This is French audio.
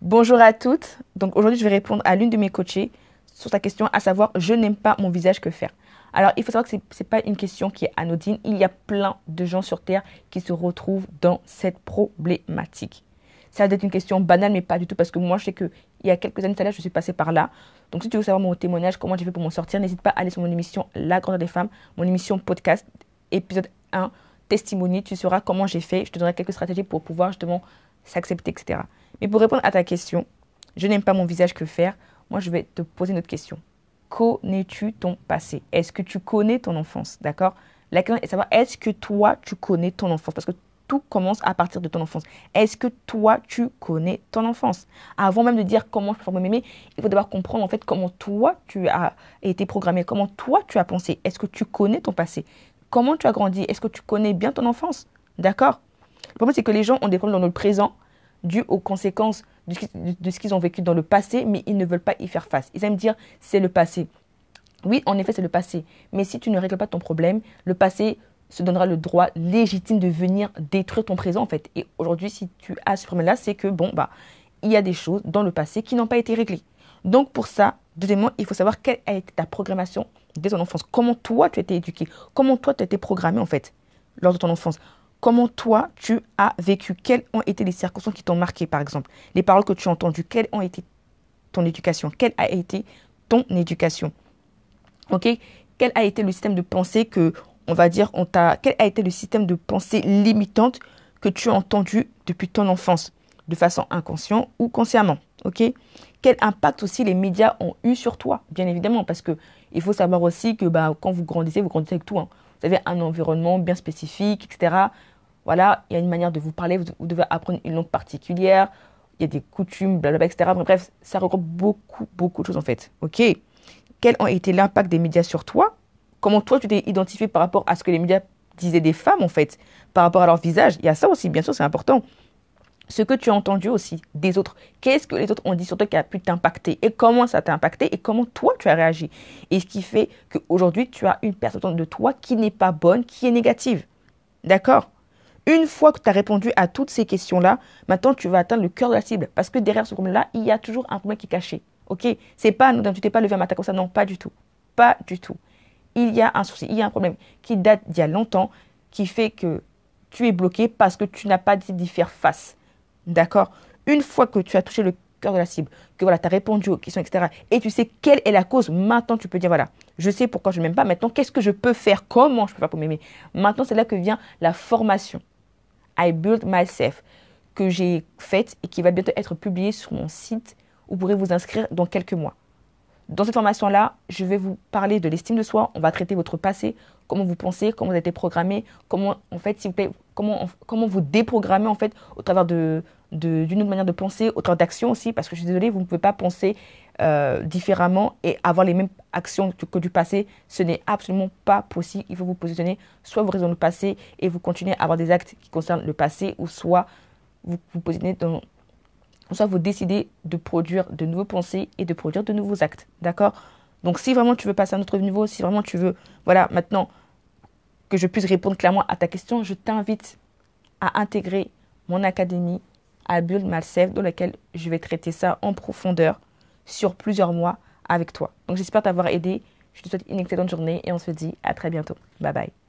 Bonjour à toutes. Donc aujourd'hui, je vais répondre à l'une de mes coachées sur ta question, à savoir je n'aime pas mon visage, que faire? Alors, il faut savoir que ce n'est pas une question qui est anodine. Il y a plein de gens sur Terre qui se retrouvent dans cette problématique. Ça va être une question banale, mais pas du tout, parce que moi, je sais qu'il y a quelques années, je suis passée par là. Donc, si tu veux savoir mon témoignage, comment j'ai fait pour m'en sortir, n'hésite pas à aller sur mon émission La Grandeur des Femmes, mon émission podcast, épisode 1, testimony. Tu sauras comment j'ai fait. Je te donnerai quelques stratégies pour pouvoir justement s'accepter, etc. Mais pour répondre à ta question, je n'aime pas mon visage, que faire Moi, je vais te poser une autre question. Connais-tu ton passé? Est-ce que tu connais ton enfance? D'accord? La question est de savoir, est-ce que toi, tu connais ton enfance? Parce que tout commence à partir de ton enfance. Est-ce que toi, tu connais ton enfance? Avant même de dire comment je peux m'aimer, il faut d'abord comprendre en fait comment toi, tu as été programmé, comment toi, tu as pensé. Est-ce que tu connais ton passé? Comment tu as grandi? Est-ce que tu connais bien ton enfance? D'accord? Le problème, c'est que les gens ont des problèmes dans le présent dû aux conséquences de ce qu'ils ont vécu dans le passé, mais ils ne veulent pas y faire face. Ils aiment dire c'est le passé. Oui, en effet, c'est le passé. Mais si tu ne règles pas ton problème, le passé se donnera le droit légitime de venir détruire ton présent en fait. Et aujourd'hui, si tu as ce problème-là, c'est que bon bah il y a des choses dans le passé qui n'ont pas été réglées. Donc pour ça, deuxièmement, il faut savoir quelle a été ta programmation dès ton enfance. Comment toi tu as été éduqué, comment toi tu as été programmé en fait lors de ton enfance? Comment toi tu as vécu, quelles ont été les circonstances qui t'ont marqué par exemple, les paroles que tu as entendues, quelles ont été ton éducation, quelle a été ton éducation? OK? Quel a été le système de pensée que on va dire, on t'a, quel a été le système de pensée limitante que tu as entendu depuis ton enfance, de façon inconsciente ou consciemment, ok? Quel impact aussi les médias ont eu sur toi, bien évidemment, parce que il faut savoir aussi que bah, quand vous grandissez, vous grandissez avec tout. Hein. Vous avez un environnement bien spécifique, etc. Voilà, il y a une manière de vous parler, vous, devez apprendre une langue particulière, il y a des coutumes, blablabla, etc. Bref, ça regroupe beaucoup, beaucoup de choses en fait, ok? Quel a été l'impact des médias sur toi? Comment toi, tu t'es identifié par rapport à ce que les médias disaient des femmes, en fait, par rapport à leur visage? Il y a ça aussi, bien sûr, c'est important. Ce que tu as entendu aussi des autres. Qu'est-ce que les autres ont dit sur toi qui a pu t'impacter? Et comment ça t'a impacté? Et comment toi tu as réagi? Et ce qui fait qu'aujourd'hui, tu as une perception de toi qui n'est pas bonne, qui est négative. D'accord? Une fois que tu as répondu à toutes ces questions-là, maintenant tu vas atteindre le cœur de la cible. Parce que derrière ce problème-là, il y a toujours un problème qui est caché. Ok? C'est pas, tu t'es pas levé un matin comme ça. Non, pas du tout. Pas du tout il y a un souci, il y a un problème qui date d'il y a longtemps, qui fait que tu es bloqué parce que tu n'as pas décidé d'y faire face. D'accord? Une fois que tu as touché le cœur de la cible, que voilà, tu as répondu aux questions, etc., et tu sais quelle est la cause, maintenant tu peux dire voilà, je sais pourquoi je ne m'aime pas, maintenant qu'est-ce que je peux faire, comment je peux faire pour m'aimer? Maintenant, c'est là que vient la formation. I Build Myself, que j'ai faite et qui va bientôt être publiée sur mon site. Vous pourrez vous inscrire dans quelques mois. Dans cette formation-là, je vais vous parler de l'estime de soi. On va traiter votre passé, comment vous pensez, comment vous avez été programmé, comment, en fait, s'il vous plaît, comment, comment vous déprogrammez, en fait, au travers de, d'une autre manière de penser, au travers d'action aussi, parce que je suis désolée, vous ne pouvez pas penser euh, différemment et avoir les mêmes actions que, du passé. Ce n'est absolument pas possible. Il faut vous positionner, soit vous raisonnez le passé et vous continuez à avoir des actes qui concernent le passé, ou soit vous vous positionnez dans soit vous décidez de produire de nouveaux pensées et de produire de nouveaux actes. D'accord? Donc si vraiment tu veux passer à un autre niveau, si vraiment tu veux, voilà, maintenant que je puisse répondre clairement à ta question, je t'invite à intégrer mon académie à Build Myself dans laquelle je vais traiter ça en profondeur sur plusieurs mois avec toi. Donc j'espère t'avoir aidé. Je te souhaite une excellente journée et on se dit à très bientôt. Bye bye.